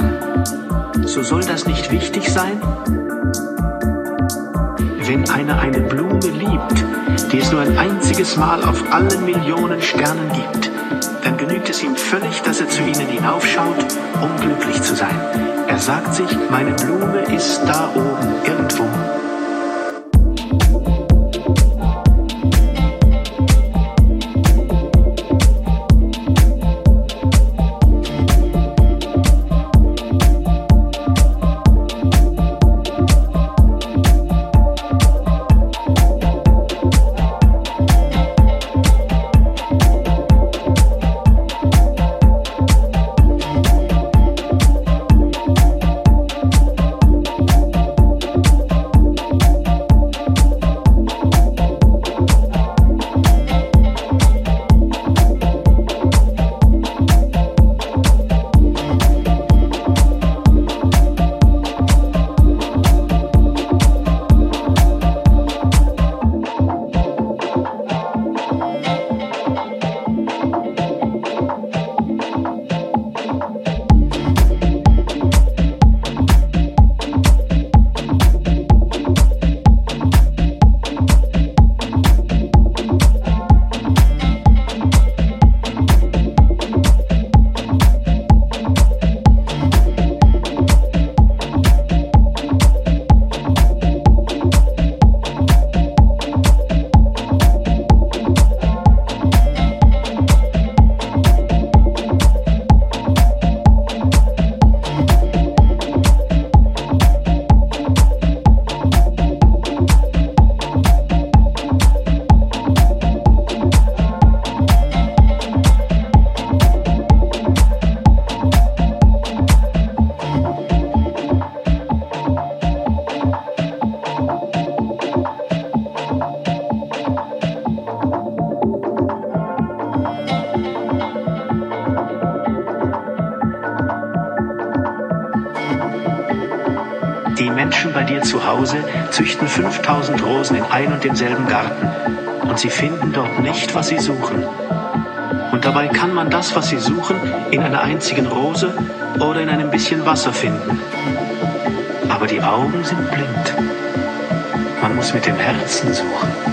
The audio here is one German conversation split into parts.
kann, so soll das nicht wichtig sein? Wenn einer eine Blume liebt, die es nur ein einziges Mal auf allen Millionen Sternen gibt, dann genügt es ihm völlig, dass er zu ihnen hinaufschaut, um glücklich zu sein. Er sagt sich, meine Blume ist da oben irgendwo. 5000 Rosen in ein und demselben Garten und sie finden dort nicht, was sie suchen. Und dabei kann man das, was sie suchen, in einer einzigen Rose oder in einem bisschen Wasser finden. Aber die Augen sind blind. Man muss mit dem Herzen suchen.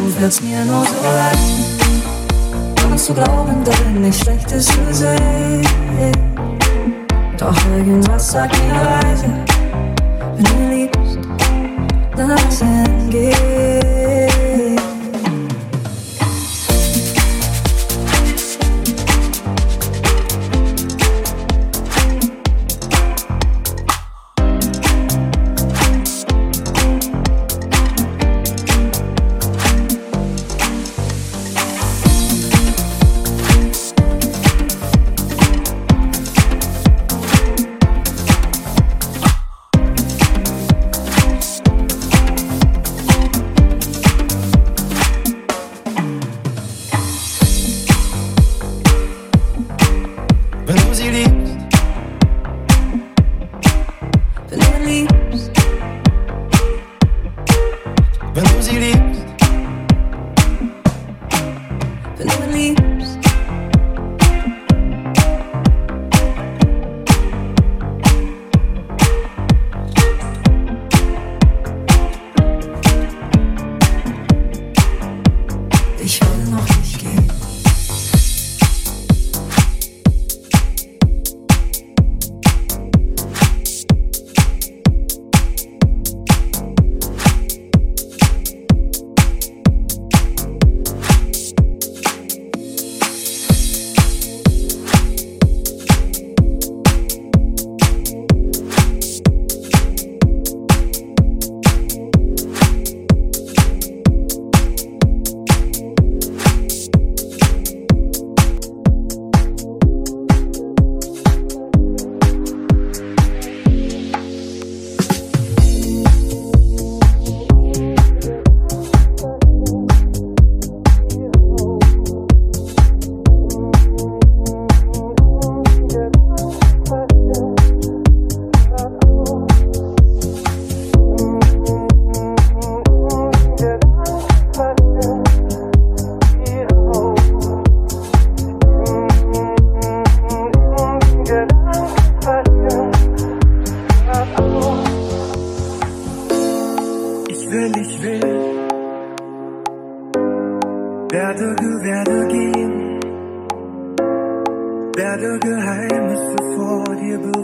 du wirst mir nur so leid. Kannst du glauben, denn nichts Schlechtes für sie. Doch irgendwas sagt mir leise, wenn du liebst, dann lass ihn gehen.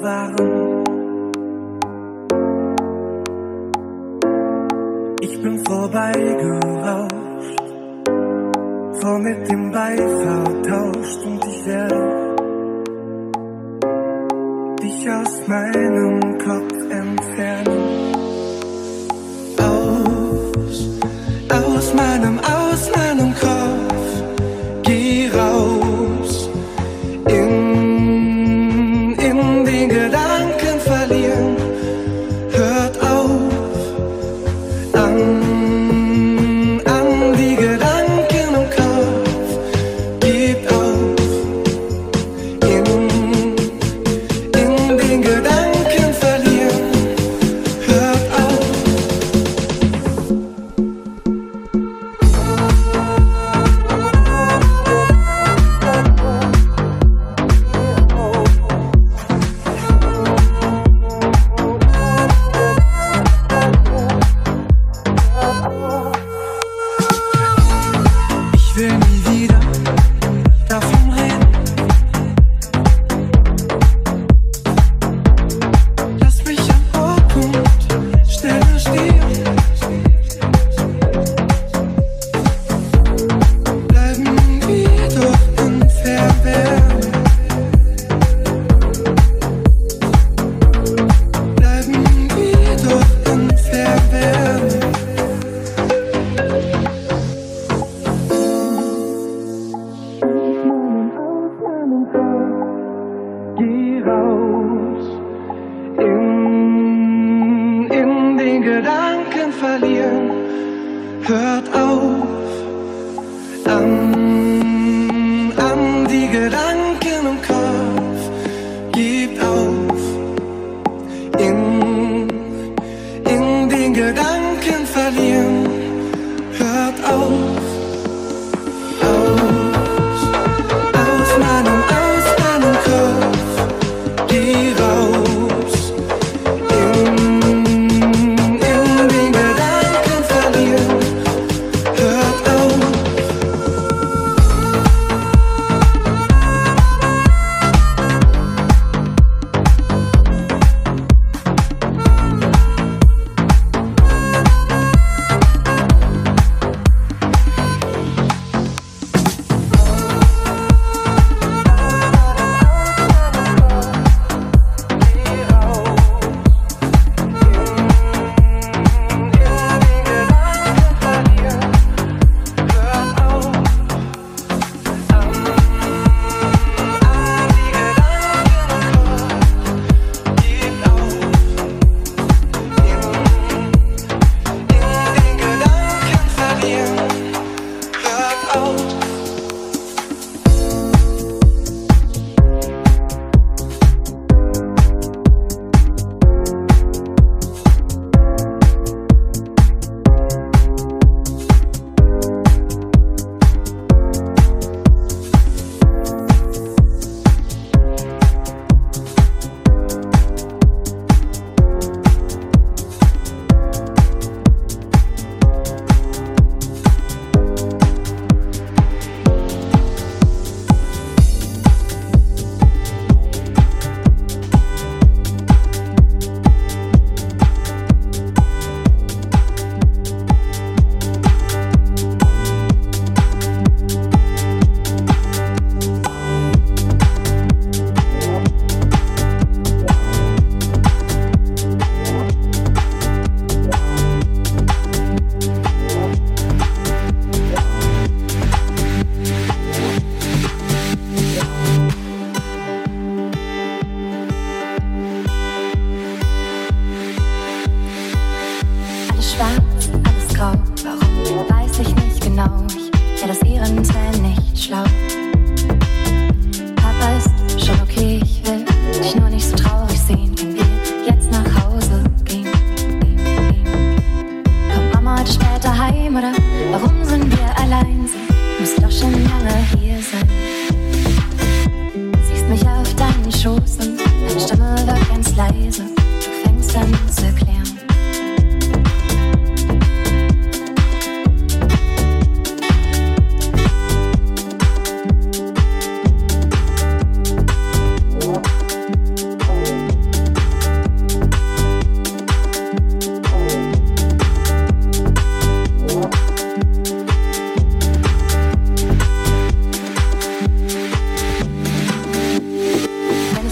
waren. Ich bin vorbeigerauscht, vor mit dem Beifall tauscht und ich werde dich aus meinem Kopf entfernen.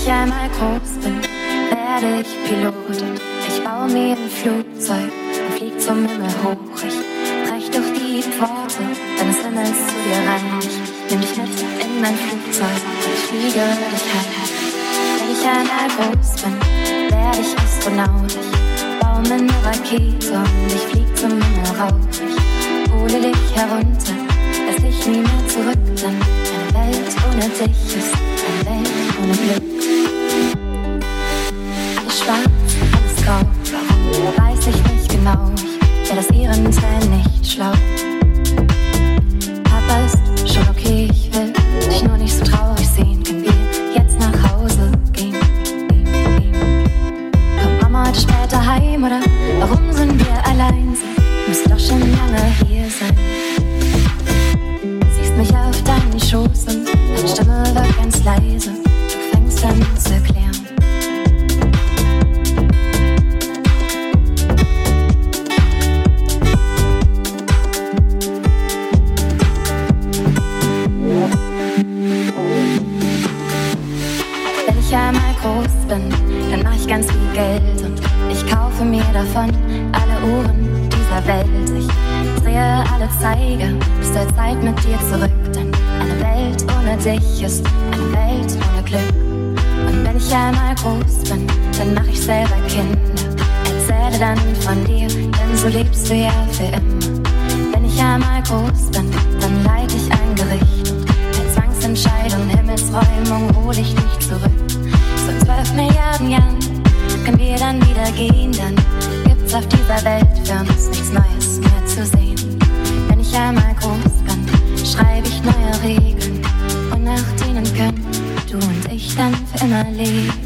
ich einmal groß bin, werde ich Pilot. Ich baue mir ein Flugzeug und flieg zum Himmel hoch. Ich brech durch die Pforte deines Himmels zu dir rein. Ich nimm dich mit in mein Flugzeug und fliege dich heim. Wenn ich einmal groß bin, werde ich Astronaut. Ich baue mir eine Rakete und ich flieg zum Himmel rauf. Ich hole dich herunter, dass ich nie mehr zurück bin. Eine Welt ohne dich ist eine Welt ohne Glück. Schwarz, alles grau, weiß ich nicht genau. Ich wär das Ehrenteil nicht schlau. Papa ist schon okay, ich will dich nur nicht so traurig sehen. Können wir jetzt nach Hause gehen? Kommt Mama heute später heim oder warum sind wir allein? Sie müsste doch schon lange hier sein. Siehst mich auf deinen Schoß und deine Stimme wird ganz leise. Du fängst an zu erklären. Ich ganz viel Geld und ich kaufe mir davon alle Uhren dieser Welt. Ich drehe alle Zeiger bis zur Zeit mit dir zurück, denn eine Welt ohne dich ist eine Welt ohne Glück. Und wenn ich einmal groß bin, dann mach ich selber Kinder. Erzähle dann von dir, denn so lebst du ja für immer. Wenn ich einmal groß bin, dann leite ich ein Gericht und Zwangsentscheidung, Himmelsräumung hol ich dich zurück. So zwölf Milliarden Jahren können wir dann wieder gehen, dann gibt's auf dieser Welt für uns nichts Neues mehr zu sehen. Wenn ich einmal groß bin, schreibe ich neue Regeln und nach denen können du und ich dann für immer leben.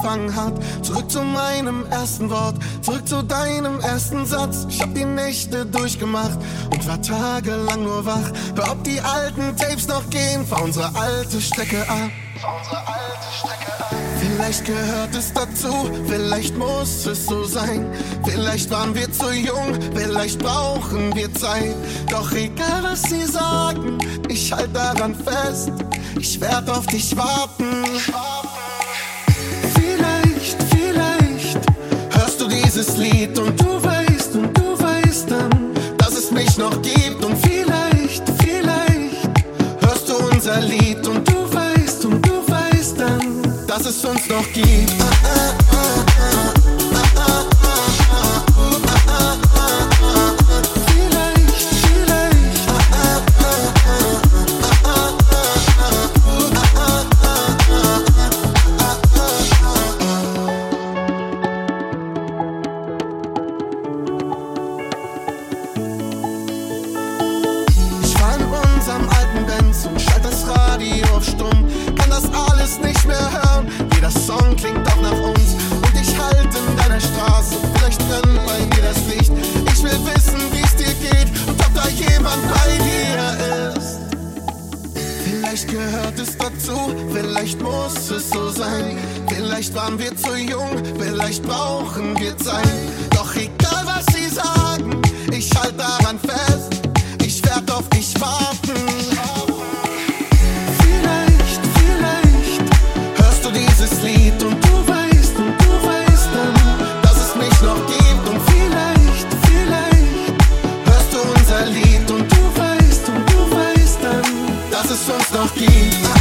Angefangen hat. Zurück zu meinem ersten Wort, zurück zu deinem ersten Satz. Ich hab die Nächte durchgemacht und war tagelang nur wach. Hör, ob die alten Tapes noch gehen, fahr unsere alte Strecke ab. Vielleicht gehört es dazu, vielleicht muss es so sein. Vielleicht waren wir zu jung, vielleicht brauchen wir Zeit. Doch egal was sie sagen, ich halt daran fest. Ich werd auf dich warten. Dieses Lied und du weißt und du weißt dann, dass es mich noch gibt. Und vielleicht, vielleicht hörst du unser Lied und du weißt und du weißt dann, dass es uns noch gibt. Snow King.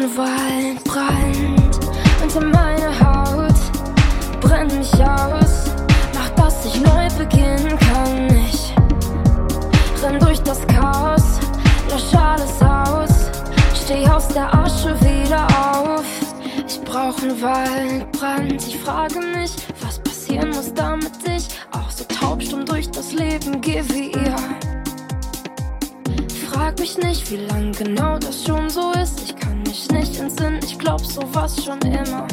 Buchenwald brennt unter meine Haut, brennt mich aus, macht, dass ich neu beginnen kann. Ich renn durch das Chaos, lösch alles aus, steh aus der Asche wieder auf. Ich brauch einen Waldbrand, ich frage mich, was passieren muss, damit ich auch so taubstumm durch das Leben gehe wie ihr frag mich nicht, wie lang genau das schon so ist. Ich kann mich nicht in Sinn, ich glaub sowas schon immer.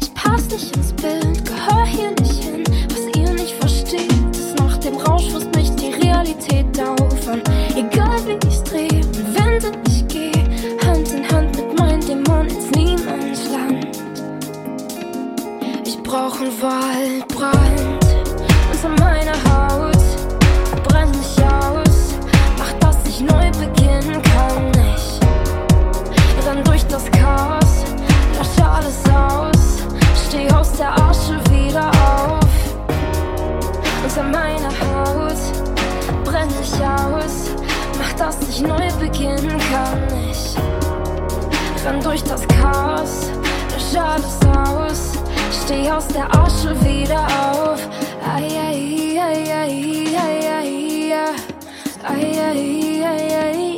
Ich pass nicht ins Bild, gehör hier nicht hin, was ihr nicht versteht. Ist nach dem Rausch frisst mich die Realität auf an. Egal wie ich's dreh und wende, ich geh Hand in Hand mit meinem Dämon ins Niemandsland. Ich brauch einen Waldbrand unter meiner Haut, brenn mich aus, mach dass ich neu beginnen kann dann durch das Chaos, lösche alles aus, steh aus der Asche wieder auf. Unter meiner Haut brenn ich aus, mach dass ich neu beginnen kann. Ich renn durch das Chaos, lösche alles aus, steh aus der Asche wieder auf. Ai, ai, ai, ai, ai, ai, ai, ai, ai, ai, ai, ai.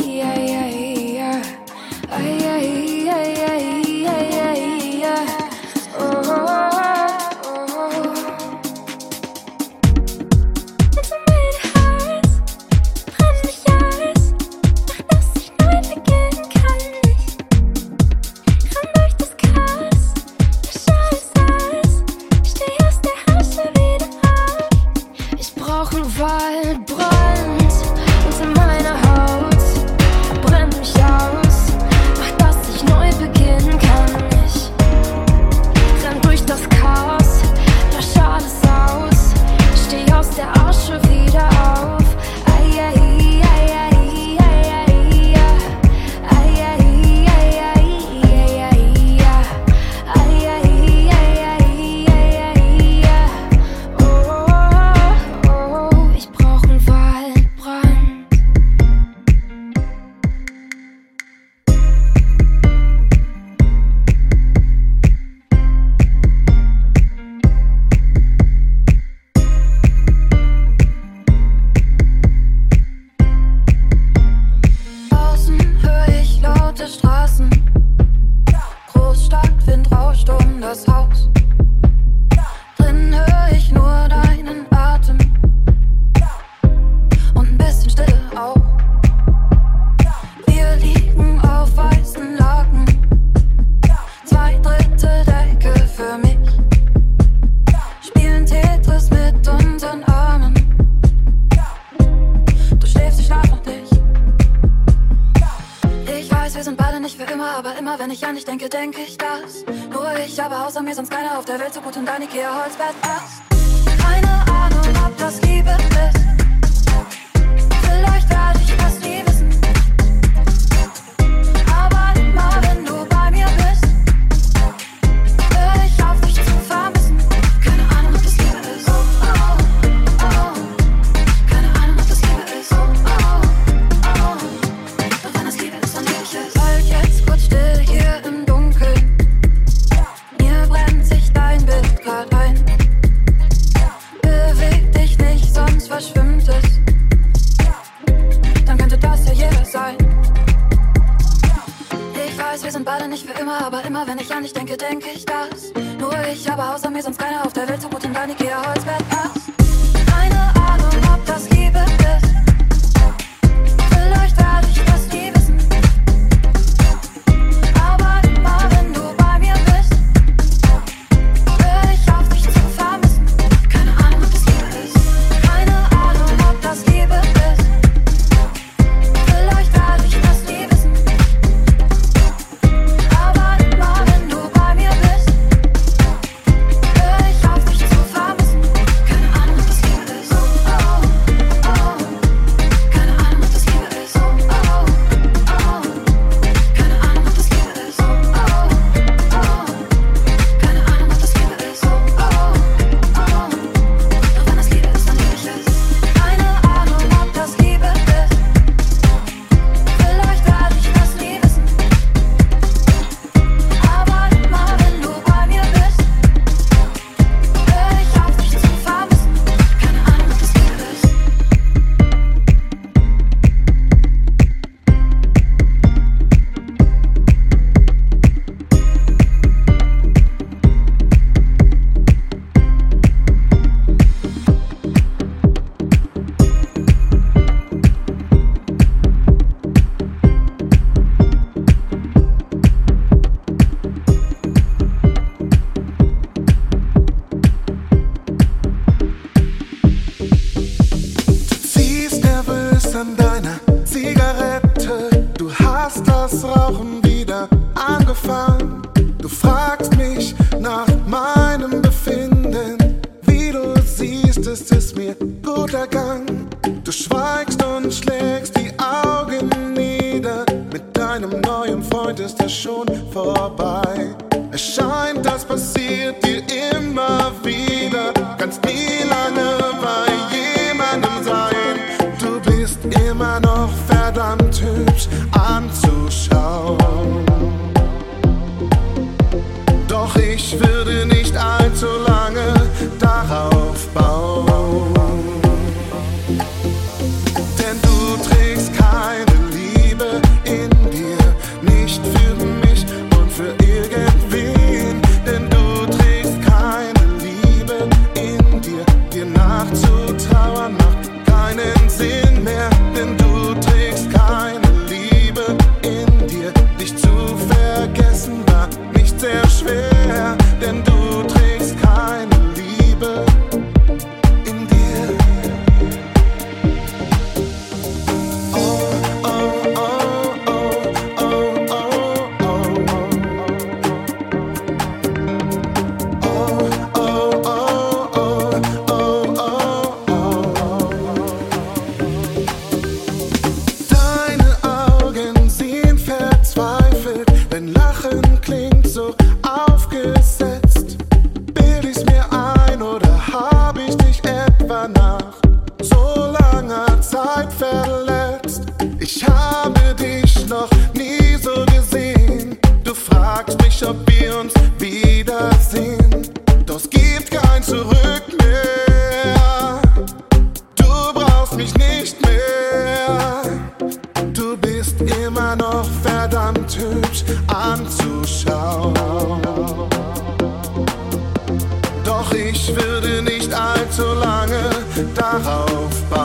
Ich würde nicht allzu lange darauf bauen.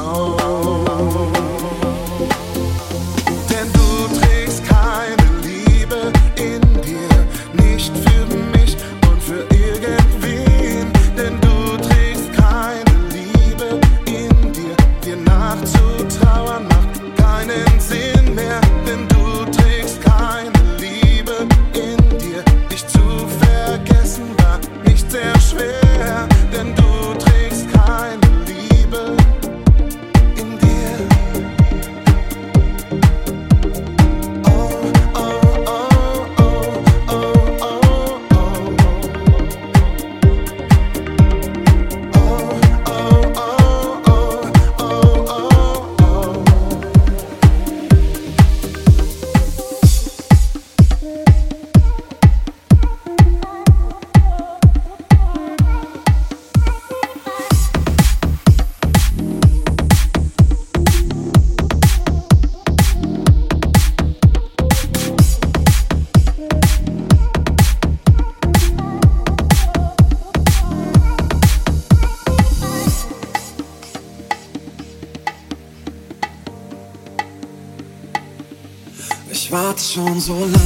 So lange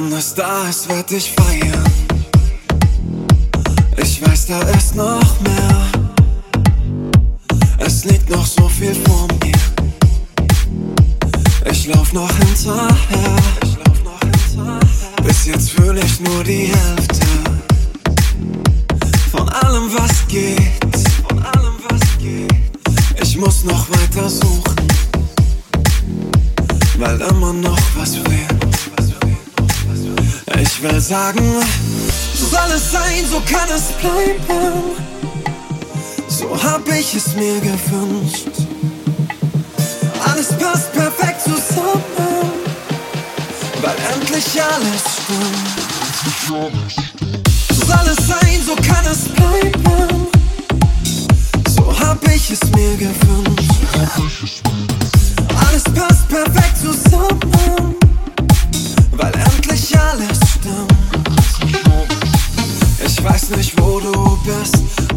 Wenn es da ist, werd ich feiern. Ich weiß, da ist noch mehr. Es liegt noch so viel vor mir. Ich lauf noch hinterher. Bis jetzt fühle ich nur die Hälfte von allem, was geht. Von allem, was geht. Ich muss noch weiter suchen, weil immer noch was fehlt. Ich will sagen, so soll es sein, so kann es bleiben. So hab ich es mir gewünscht. Alles passt perfekt zusammen, weil endlich alles stimmt. So soll es sein, so kann es bleiben. So hab ich es mir gewünscht. Alles passt perfekt zusammen, weiß nicht, wo du bist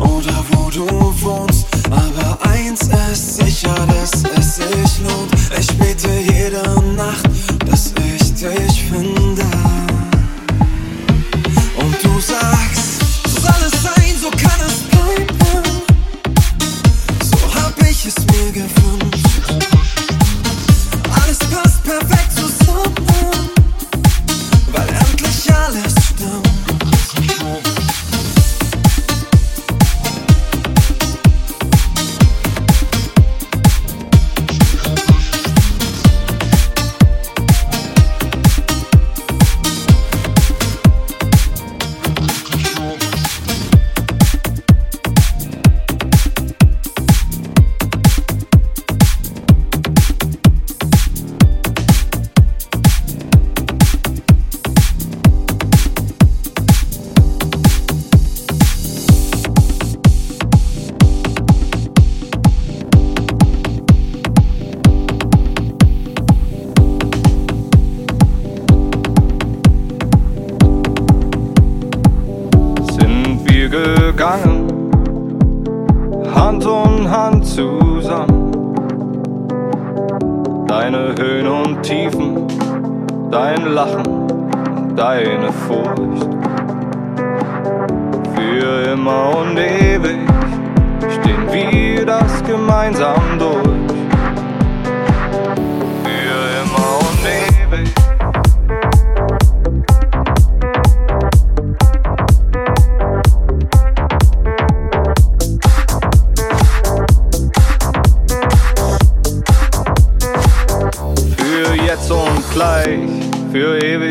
dein Lachen, deine Furcht. Für immer und ewig stehen wir das gemeinsam durch.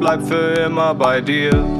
Herz bleibt für immer bei dir.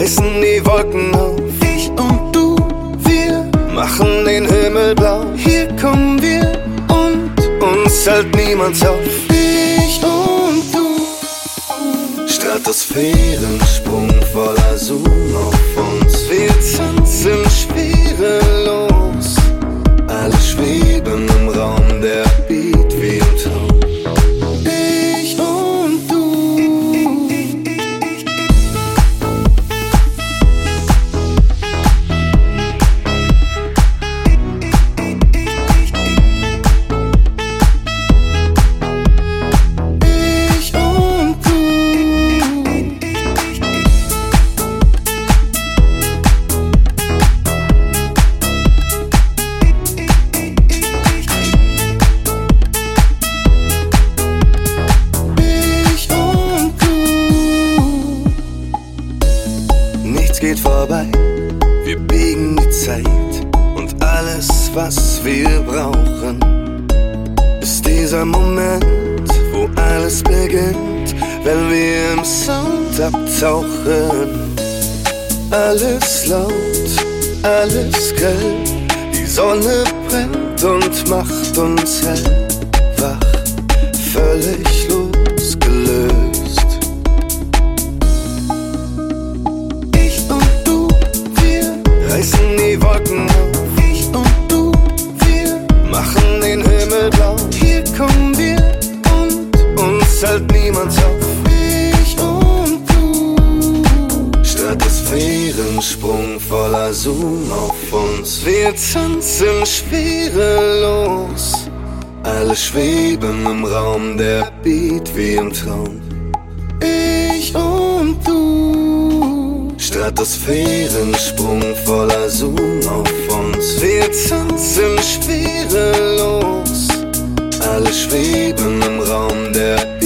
Reißen die Wolken auf. Ich und du, wir machen den Himmel blau. Hier kommen wir und uns hält niemand auf. Ich und du, Stratosphärensprung uns. Wir tanzen schwerelos. Alle schweben im Raum, der Beat wie im Traum. Ich und du. Stratosphärensprung voller Zoom auf uns. Wir tanzen schwerelos. Alle schweben im Raum, der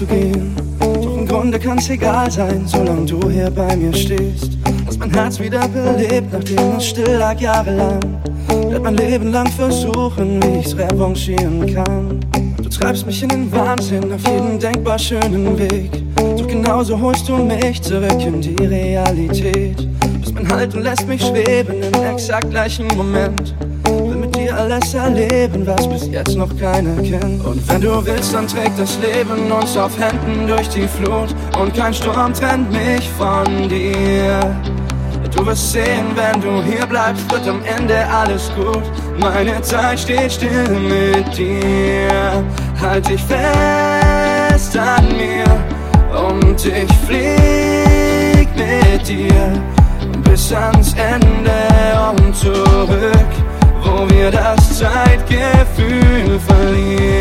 zu gehen. Doch im Grunde kann's egal sein, solange du hier bei mir stehst. Hast mein Herz wieder belebt, nachdem es still lag jahrelang. Werd mein Leben lang versuchen, wie ich's revanchieren kann. Du treibst mich in den Wahnsinn auf jeden denkbar schönen Weg. Doch genauso holst du mich zurück in die Realität. Bist mein Halt und lässt mich schweben im exakt gleichen Moment. Alles erleben, was bis jetzt noch keiner kennt. Und wenn du willst, dann trägt das Leben uns auf Händen durch die Flut. Und kein Sturm trennt mich von dir. Du wirst sehen, wenn du hier bleibst, wird am Ende alles gut. Meine Zeit steht still mit dir. Halt dich fest an mir und ich flieg mit dir bis ans Ende und zurück, wo wir das Zeitgefühl verlieren.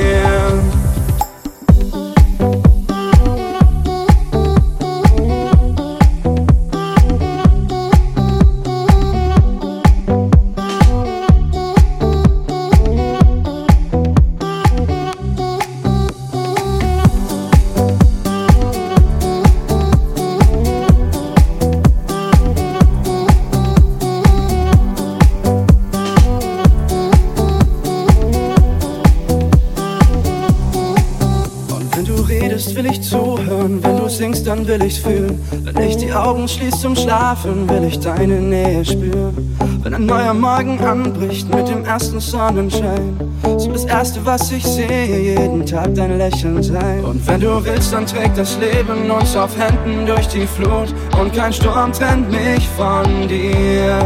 Will ich's fühlen. Wenn ich die Augen schließ zum Schlafen, will ich deine Nähe spüren. Wenn ein neuer Morgen anbricht mit dem ersten Sonnenschein, soll das erste, was ich sehe, jeden Tag dein Lächeln sein. Und wenn du willst, dann trägt das Leben uns auf Händen durch die Flut. Und kein Sturm trennt mich von dir.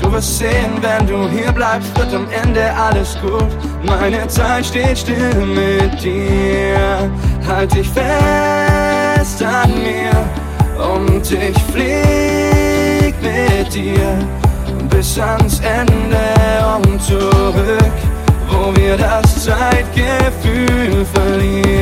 Du wirst sehen, wenn du hier bleibst, wird am Ende alles gut. Meine Zeit steht still mit dir. Halt dich fest an mir und ich flieg mit dir bis ans Ende und zurück, wo wir das Zeitgefühl verlieren.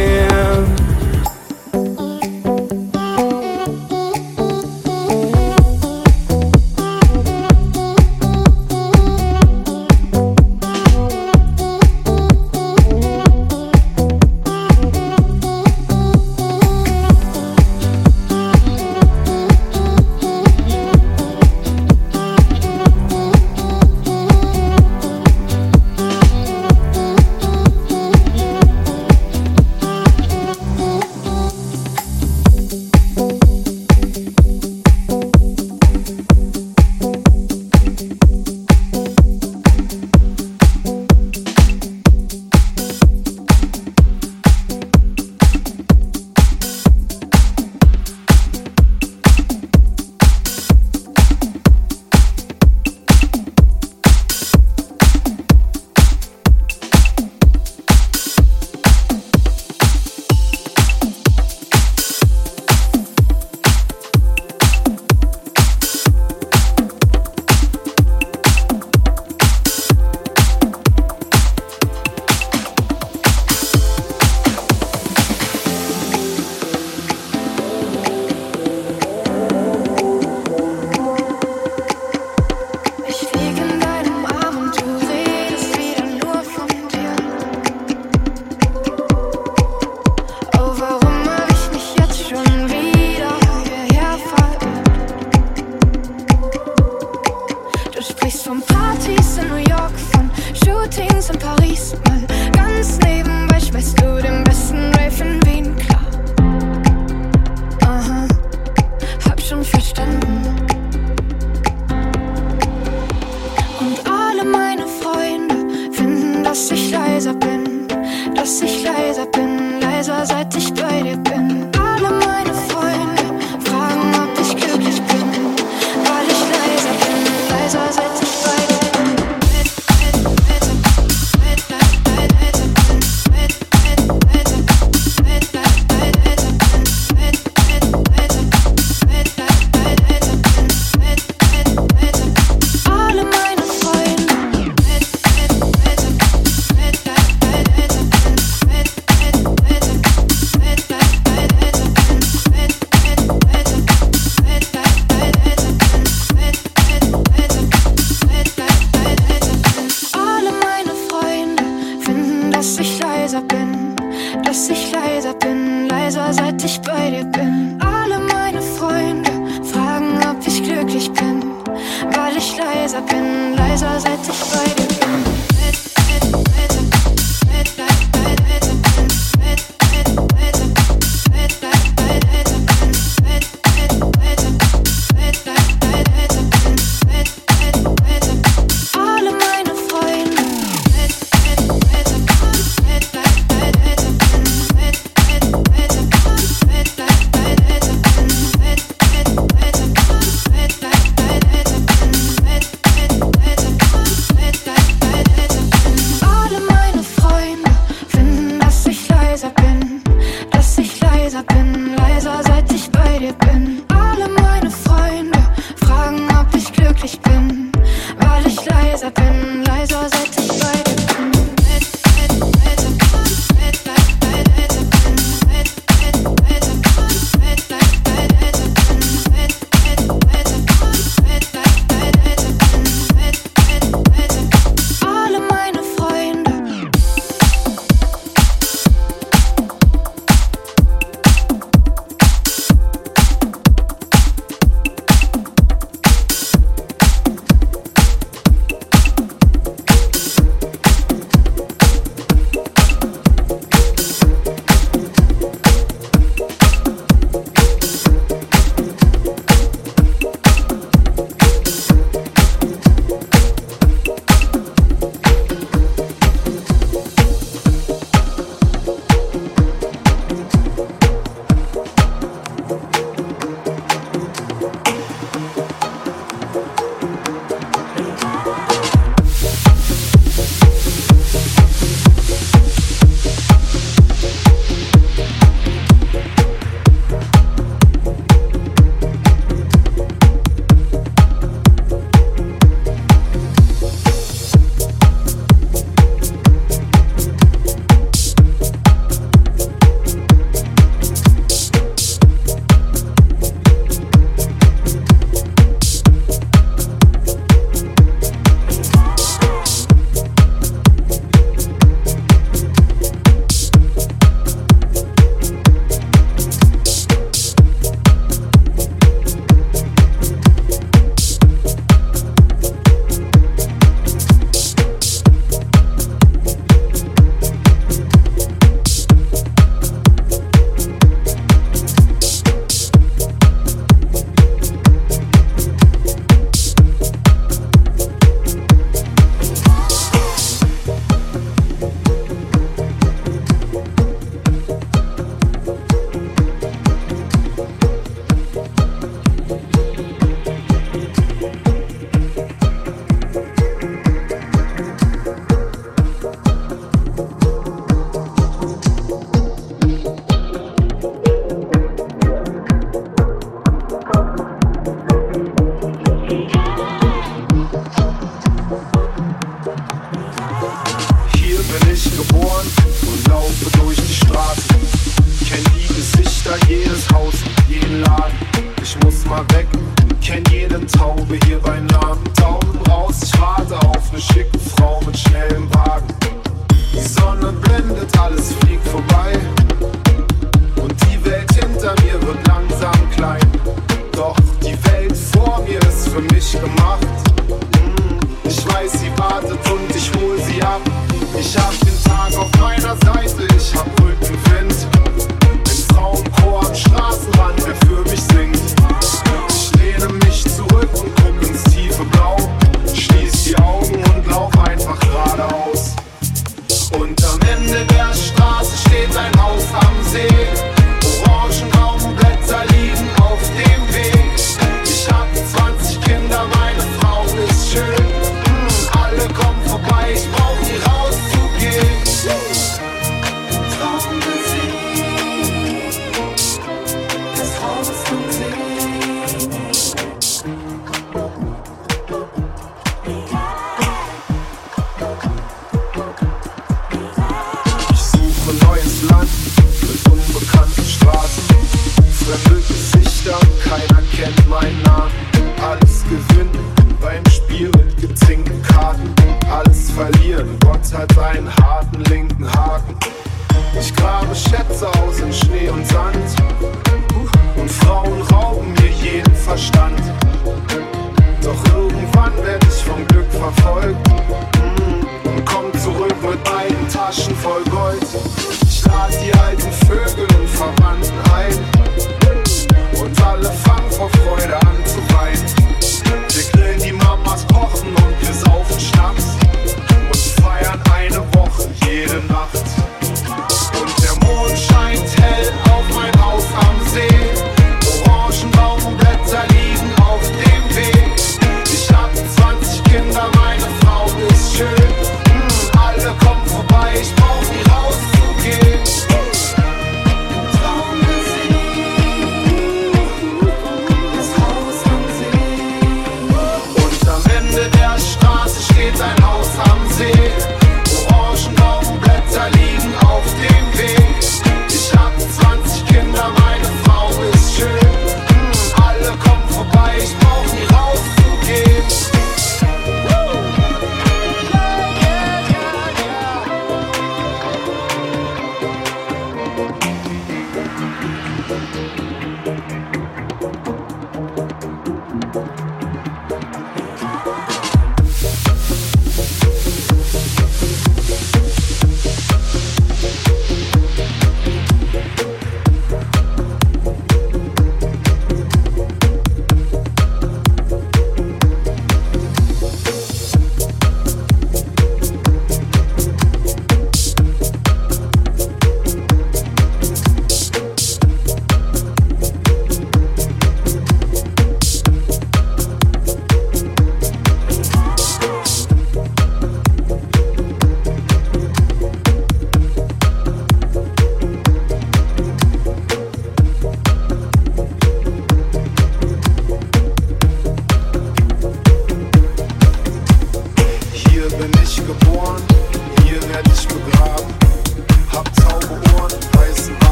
Ich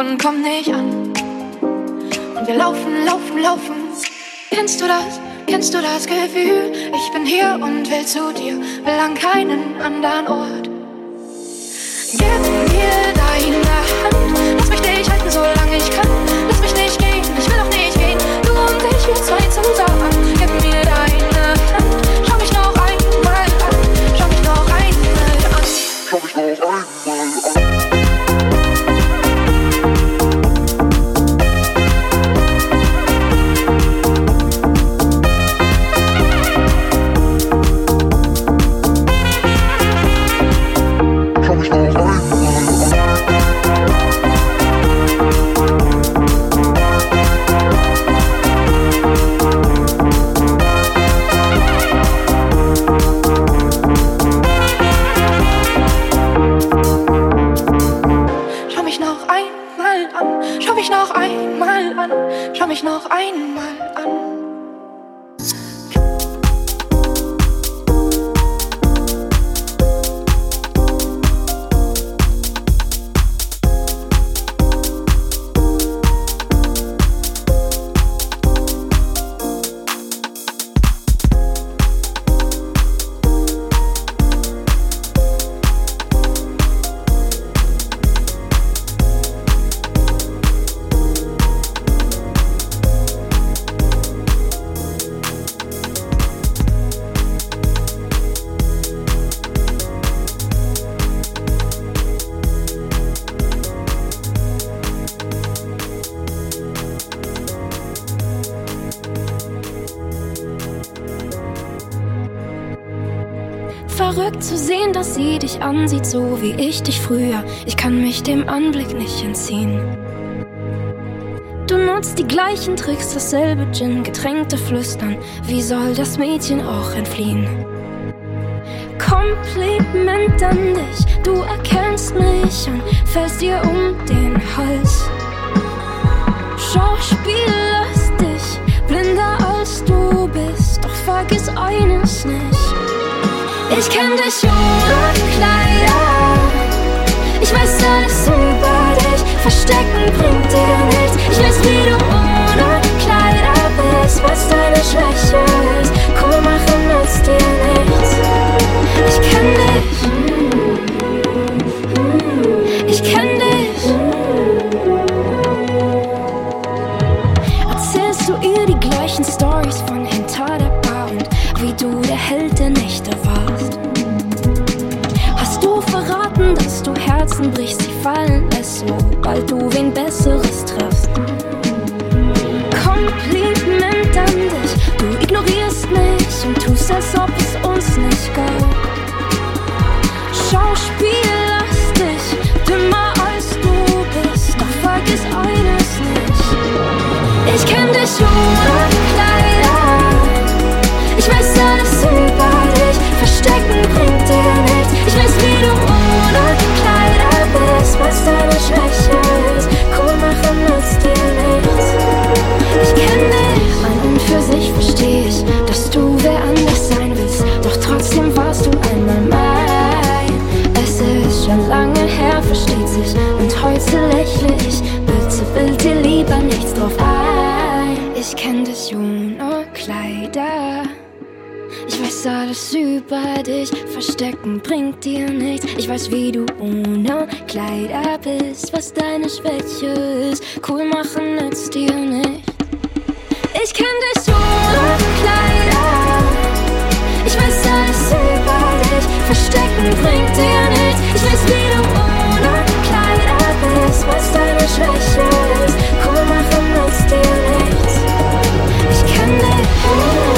und kommt nicht an. Und wir laufen, laufen, laufen. Kennst du das? Kennst du das Gefühl? Ich bin hier und will zu dir, will an keinen anderen Ort. Gib mir deine Hand, lass mich dich halten, solange ich kann. Sie dich ansieht, so wie ich dich früher. Ich kann mich dem Anblick nicht entziehen. Du nutzt die gleichen Tricks, dasselbe Gin, getränkte Flüstern. Wie soll das Mädchen auch entfliehen? Kompliment an dich, du erkennst mich und fällst dir um den Hals. Schauspiellastig, blinder als du bist, doch vergiss eines nicht. Ich kenn dich ohne Kleider, kenn Kindesjungen und Kleider. Ich weiß alles über dich, verstecken bringt dir nichts. Ich weiß, wie du ohne Kleider bist, was deine Schwäche ist. Cool machen nützt dir nicht. Ich kenn dich ohne Kleider. Ich weiß alles über dich, verstecken bringt dir nichts. Ich weiß, wie du ohne Kleider bist, was deine Schwäche ist. Oh.